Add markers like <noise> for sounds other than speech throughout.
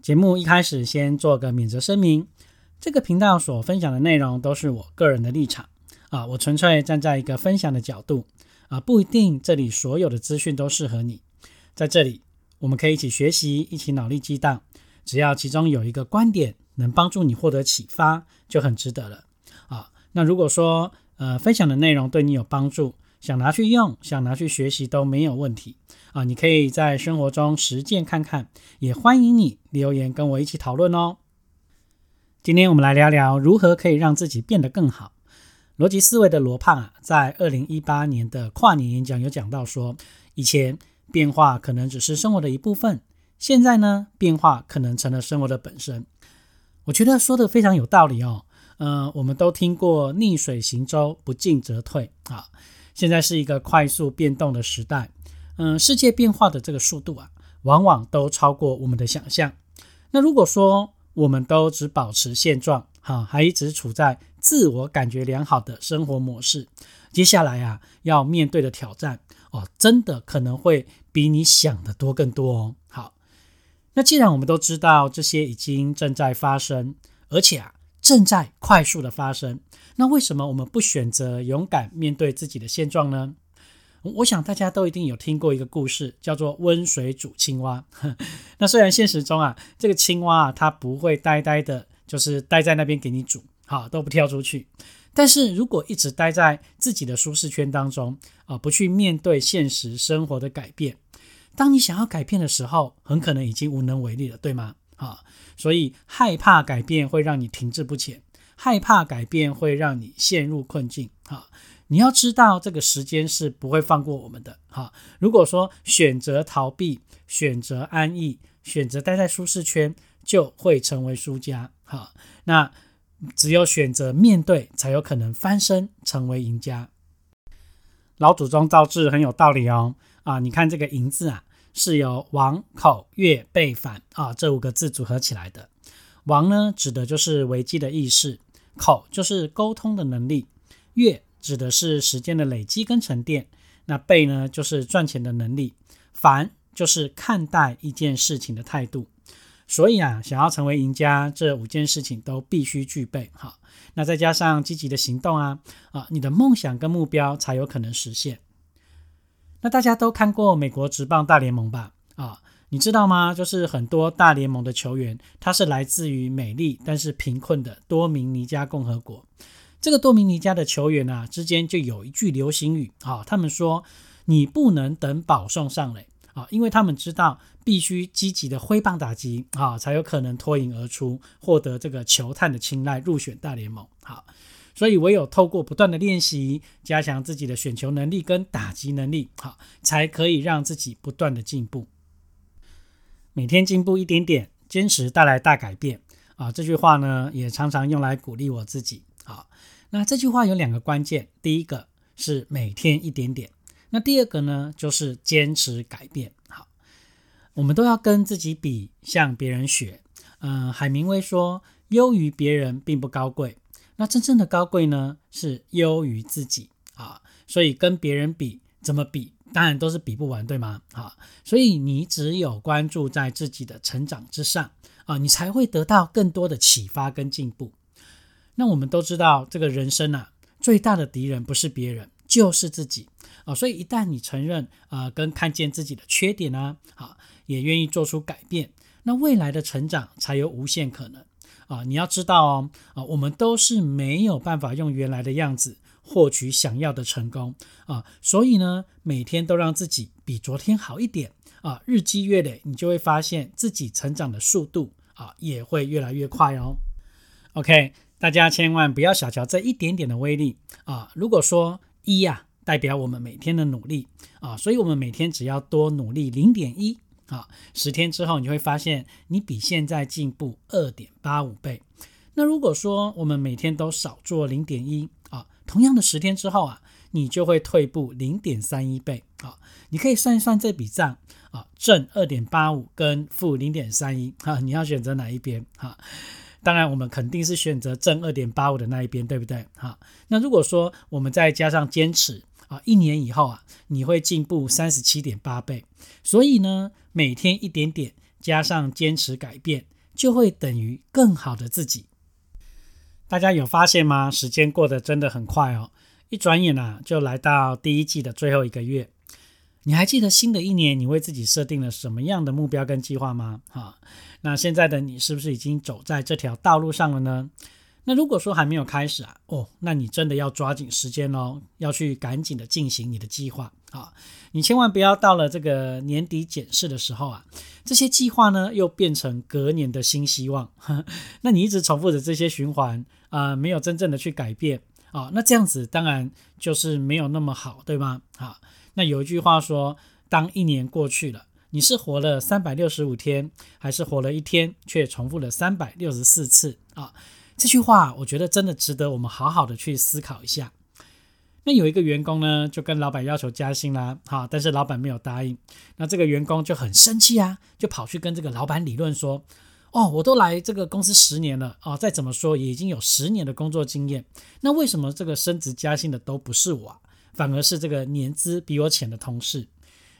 节目一开始先做个免责声明，这个频道所分享的内容都是我个人的立场。啊，我纯粹站在一个分享的角度。啊，不一定这里所有的资讯都适合你。在这里，我们可以一起学习，一起脑力激荡，只要其中有一个观点能帮助你获得启发，就很值得了。啊。那如果说呃分享的内容对你有帮助，想拿去用，想拿去学习都没有问题。啊！你可以在生活中实践看看，也欢迎你留言跟我一起讨论哦。今天我们来聊聊如何可以让自己变得更好。逻辑思维的罗胖啊，在二零一八年的跨年演讲有讲到说，以前变化可能只是生活的一部分，现在呢，变化可能成了生活的本身。我觉得说的非常有道理哦。嗯，我们都听过逆水行舟，不进则退啊。现在是一个快速变动的时代，嗯，世界变化的这个速度啊，往往都超过我们的想象。那如果说我们都只保持现状，哈，还一直处在自我感觉良好的生活模式，接下来啊，要面对的挑战哦，真的可能会比你想的多更多哦。好，那既然我们都知道这些已经正在发生，而且啊。正在快速的发生，那为什么我们不选择勇敢面对自己的现状呢？我想大家都一定有听过一个故事，叫做温水煮青蛙。<laughs> 那虽然现实中啊，这个青蛙啊，它不会呆呆的，就是待在那边给你煮，好都不跳出去。但是如果一直待在自己的舒适圈当中啊，不去面对现实生活的改变，当你想要改变的时候，很可能已经无能为力了，对吗？啊，所以害怕改变会让你停滞不前，害怕改变会让你陷入困境。啊，你要知道这个时间是不会放过我们的。哈，如果说选择逃避、选择安逸、选择待在舒适圈，就会成为输家。哈，那只有选择面对，才有可能翻身成为赢家。老祖宗造字很有道理哦。啊，你看这个“赢”字啊。是由王、口、月、背、反啊这五个字组合起来的。王呢，指的就是危机的意识；口就是沟通的能力；月指的是时间的累积跟沉淀；那背呢，就是赚钱的能力；反就是看待一件事情的态度。所以啊，想要成为赢家，这五件事情都必须具备。哈，那再加上积极的行动啊啊，你的梦想跟目标才有可能实现。那大家都看过美国职棒大联盟吧？啊，你知道吗？就是很多大联盟的球员，他是来自于美丽但是贫困的多明尼加共和国。这个多米尼加的球员啊，之间就有一句流行语啊，他们说：“你不能等保送上垒啊，因为他们知道必须积极的挥棒打击啊，才有可能脱颖而出，获得这个球探的青睐，入选大联盟。”好。所以，唯有透过不断的练习，加强自己的选球能力跟打击能力，好，才可以让自己不断的进步。每天进步一点点，坚持带来大改变啊！这句话呢，也常常用来鼓励我自己。好，那这句话有两个关键，第一个是每天一点点，那第二个呢，就是坚持改变。好，我们都要跟自己比，向别人学。嗯，海明威说：“优于别人并不高贵。”那真正的高贵呢，是优于自己啊，所以跟别人比，怎么比，当然都是比不完，对吗？啊，所以你只有关注在自己的成长之上啊，你才会得到更多的启发跟进步。那我们都知道，这个人生啊，最大的敌人不是别人，就是自己啊。所以一旦你承认啊，跟看见自己的缺点啊，啊，也愿意做出改变，那未来的成长才有无限可能。啊，你要知道哦，啊，我们都是没有办法用原来的样子获取想要的成功啊，所以呢，每天都让自己比昨天好一点啊，日积月累，你就会发现自己成长的速度啊，也会越来越快哦。OK，大家千万不要小瞧这一点点的威力啊。如果说一呀，代表我们每天的努力啊，所以我们每天只要多努力零点一啊，十天之后你会发现你比现在进步二点八五倍。那如果说我们每天都少做零点一啊，同样的十天之后啊，你就会退步零点三一倍啊。你可以算一算这笔账啊，正二点八五跟负零点三一啊，你要选择哪一边啊？当然，我们肯定是选择正二点八五的那一边，对不对？哈，那如果说我们再加上坚持啊，一年以后啊，你会进步三十七点八倍。所以呢，每天一点点加上坚持改变，就会等于更好的自己。大家有发现吗？时间过得真的很快哦，一转眼啊，就来到第一季的最后一个月。你还记得新的一年你为自己设定了什么样的目标跟计划吗？哈，那现在的你是不是已经走在这条道路上了呢？那如果说还没有开始啊，哦，那你真的要抓紧时间哦，要去赶紧的进行你的计划啊！你千万不要到了这个年底检视的时候啊，这些计划呢又变成隔年的新希望，呵 <laughs> 那你一直重复着这些循环啊，没有真正的去改变啊，那这样子当然就是没有那么好，对吗？啊？那有一句话说，当一年过去了，你是活了三百六十五天，还是活了一天却重复了三百六十四次啊？这句话我觉得真的值得我们好好的去思考一下。那有一个员工呢，就跟老板要求加薪啦，哈，但是老板没有答应。那这个员工就很生气啊，就跑去跟这个老板理论说：“哦，我都来这个公司十年了啊，再怎么说也已经有十年的工作经验，那为什么这个升职加薪的都不是我？”反而是这个年资比我浅的同事，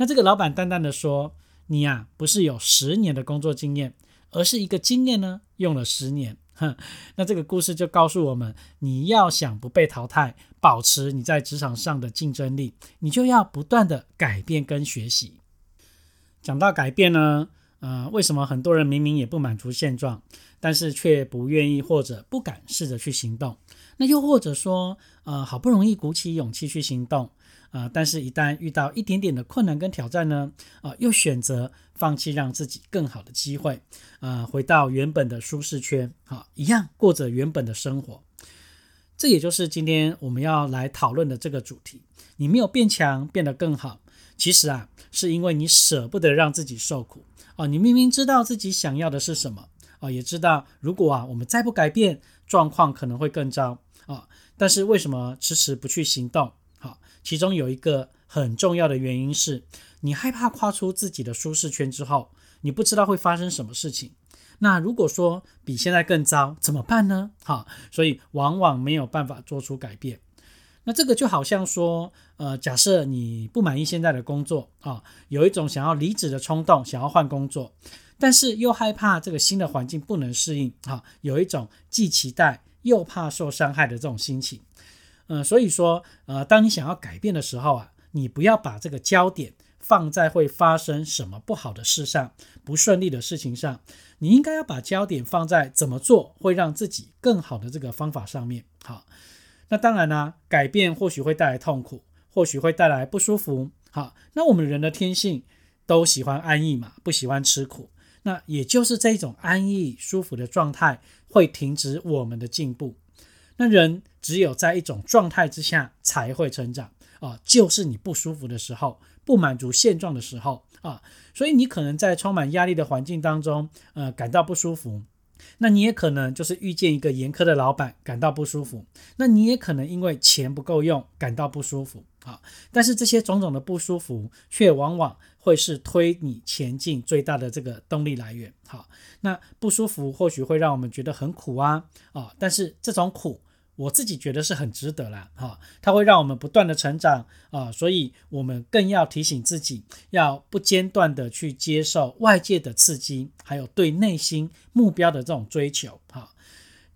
那这个老板淡淡的说：“你呀，不是有十年的工作经验，而是一个经验呢用了十年。”哼，那这个故事就告诉我们，你要想不被淘汰，保持你在职场上的竞争力，你就要不断的改变跟学习。讲到改变呢，呃，为什么很多人明明也不满足现状，但是却不愿意或者不敢试着去行动？那又或者说，呃，好不容易鼓起勇气去行动，啊，但是一旦遇到一点点的困难跟挑战呢，啊，又选择放弃让自己更好的机会，啊，回到原本的舒适圈，啊，一样过着原本的生活。这也就是今天我们要来讨论的这个主题。你没有变强，变得更好，其实啊，是因为你舍不得让自己受苦，哦，你明明知道自己想要的是什么，啊，也知道如果啊，我们再不改变，状况可能会更糟。啊！但是为什么迟迟不去行动？好，其中有一个很重要的原因是，你害怕跨出自己的舒适圈之后，你不知道会发生什么事情。那如果说比现在更糟，怎么办呢？好，所以往往没有办法做出改变。那这个就好像说，呃，假设你不满意现在的工作啊，有一种想要离职的冲动，想要换工作，但是又害怕这个新的环境不能适应啊，有一种既期待。又怕受伤害的这种心情，嗯，所以说，呃，当你想要改变的时候啊，你不要把这个焦点放在会发生什么不好的事上、不顺利的事情上，你应该要把焦点放在怎么做会让自己更好的这个方法上面。好，那当然呢，改变或许会带来痛苦，或许会带来不舒服。好，那我们人的天性都喜欢安逸嘛，不喜欢吃苦。那也就是这种安逸舒服的状态会停止我们的进步。那人只有在一种状态之下才会成长啊，就是你不舒服的时候，不满足现状的时候啊。所以你可能在充满压力的环境当中，呃，感到不舒服。那你也可能就是遇见一个严苛的老板，感到不舒服。那你也可能因为钱不够用，感到不舒服啊。但是这些种种的不舒服，却往往会是推你前进最大的这个动力来源。好，那不舒服或许会让我们觉得很苦啊啊，但是这种苦。我自己觉得是很值得啦，哈，它会让我们不断的成长啊，所以我们更要提醒自己，要不间断的去接受外界的刺激，还有对内心目标的这种追求，哈，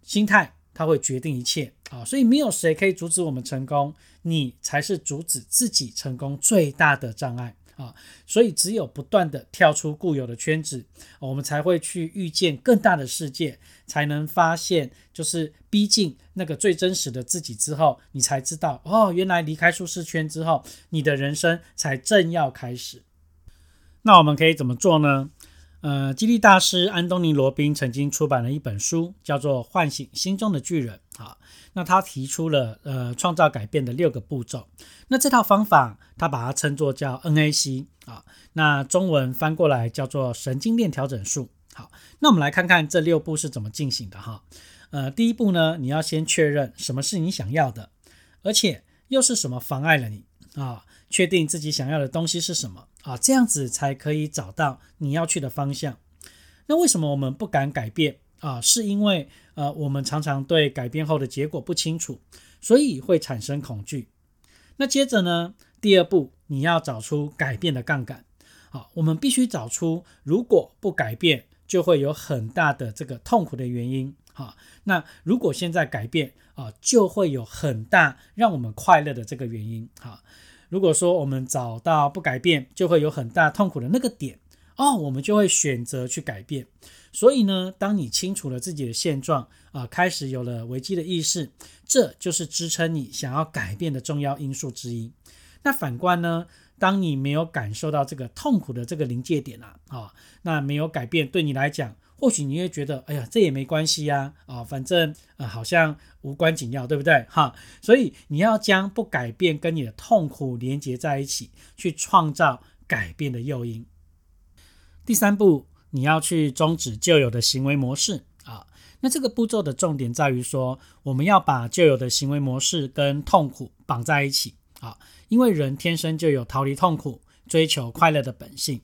心态它会决定一切啊，所以没有谁可以阻止我们成功，你才是阻止自己成功最大的障碍。啊，所以只有不断的跳出固有的圈子，我们才会去遇见更大的世界，才能发现，就是逼近那个最真实的自己之后，你才知道，哦，原来离开舒适圈之后，你的人生才正要开始。那我们可以怎么做呢？呃，激励大师安东尼·罗宾曾经出版了一本书，叫做《唤醒心中的巨人》啊。那他提出了呃创造改变的六个步骤。那这套方法，他把它称作叫 NAC 啊。那中文翻过来叫做神经链调整术。好，那我们来看看这六步是怎么进行的哈。呃，第一步呢，你要先确认什么是你想要的，而且又是什么妨碍了你啊？确定自己想要的东西是什么。啊，这样子才可以找到你要去的方向。那为什么我们不敢改变啊？是因为呃，我们常常对改变后的结果不清楚，所以会产生恐惧。那接着呢，第二步，你要找出改变的杠杆。好，我们必须找出如果不改变就会有很大的这个痛苦的原因。好，那如果现在改变啊，就会有很大让我们快乐的这个原因。好。如果说我们找到不改变就会有很大痛苦的那个点哦，我们就会选择去改变。所以呢，当你清楚了自己的现状啊，开始有了危机的意识，这就是支撑你想要改变的重要因素之一。那反观呢，当你没有感受到这个痛苦的这个临界点啊，啊，那没有改变对你来讲。或许你会觉得，哎呀，这也没关系呀，啊，反正呃好像无关紧要，对不对？哈，所以你要将不改变跟你的痛苦连接在一起，去创造改变的诱因。第三步，你要去终止旧有的行为模式啊。那这个步骤的重点在于说，我们要把旧有的行为模式跟痛苦绑在一起啊，因为人天生就有逃离痛苦、追求快乐的本性。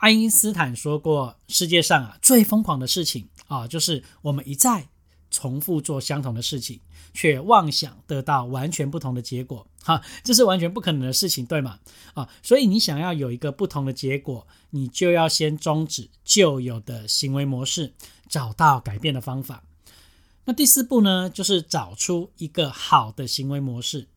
爱因斯坦说过：“世界上啊，最疯狂的事情啊，就是我们一再重复做相同的事情，却妄想得到完全不同的结果。哈，这是完全不可能的事情，对吗？啊，所以你想要有一个不同的结果，你就要先终止旧有的行为模式，找到改变的方法。那第四步呢，就是找出一个好的行为模式。”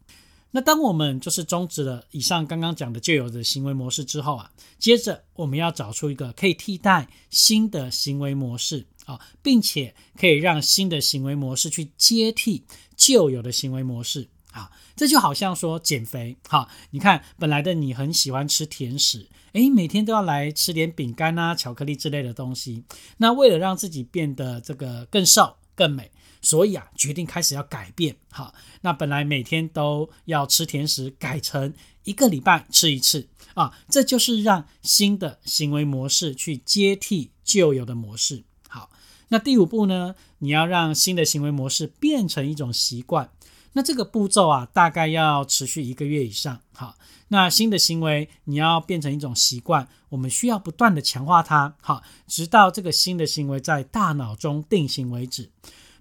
那当我们就是终止了以上刚刚讲的旧有的行为模式之后啊，接着我们要找出一个可以替代新的行为模式啊，并且可以让新的行为模式去接替旧有的行为模式啊，这就好像说减肥哈，你看本来的你很喜欢吃甜食，诶，每天都要来吃点饼干啊、巧克力之类的东西，那为了让自己变得这个更瘦、更美。所以啊，决定开始要改变。好，那本来每天都要吃甜食，改成一个礼拜吃一次啊，这就是让新的行为模式去接替旧有的模式。好，那第五步呢，你要让新的行为模式变成一种习惯。那这个步骤啊，大概要持续一个月以上。好，那新的行为你要变成一种习惯，我们需要不断的强化它。好，直到这个新的行为在大脑中定型为止。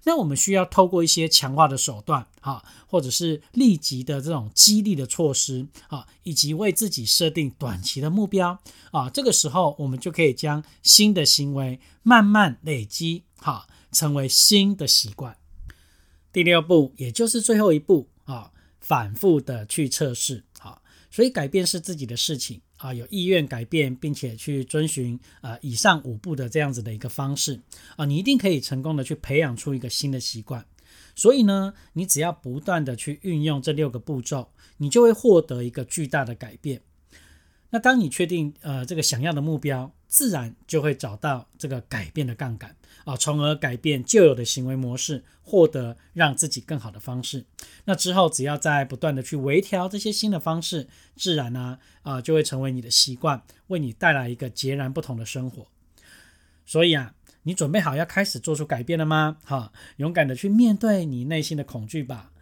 那我们需要透过一些强化的手段，哈，或者是立即的这种激励的措施，啊，以及为自己设定短期的目标，啊，这个时候我们就可以将新的行为慢慢累积，哈，成为新的习惯。第六步，也就是最后一步，啊，反复的去测试，啊，所以改变是自己的事情。啊，有意愿改变，并且去遵循啊以上五步的这样子的一个方式啊，你一定可以成功的去培养出一个新的习惯。所以呢，你只要不断的去运用这六个步骤，你就会获得一个巨大的改变。那当你确定呃这个想要的目标。自然就会找到这个改变的杠杆啊，从而改变旧有的行为模式，获得让自己更好的方式。那之后，只要在不断的去微调这些新的方式，自然呢啊就会成为你的习惯，为你带来一个截然不同的生活。所以啊，你准备好要开始做出改变了吗？哈，勇敢的去面对你内心的恐惧吧。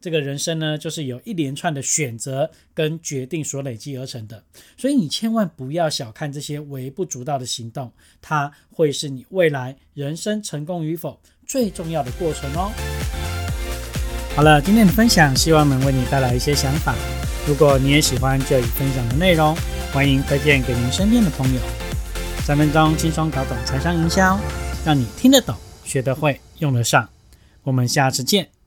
这个人生呢，就是有一连串的选择跟决定所累积而成的，所以你千万不要小看这些微不足道的行动，它会是你未来人生成功与否最重要的过程哦。好了，今天的分享希望能为你带来一些想法。如果你也喜欢这里分享的内容，欢迎推荐给您身边的朋友。三分钟轻松搞懂财商营销，让你听得懂、学得会、用得上。我们下次见。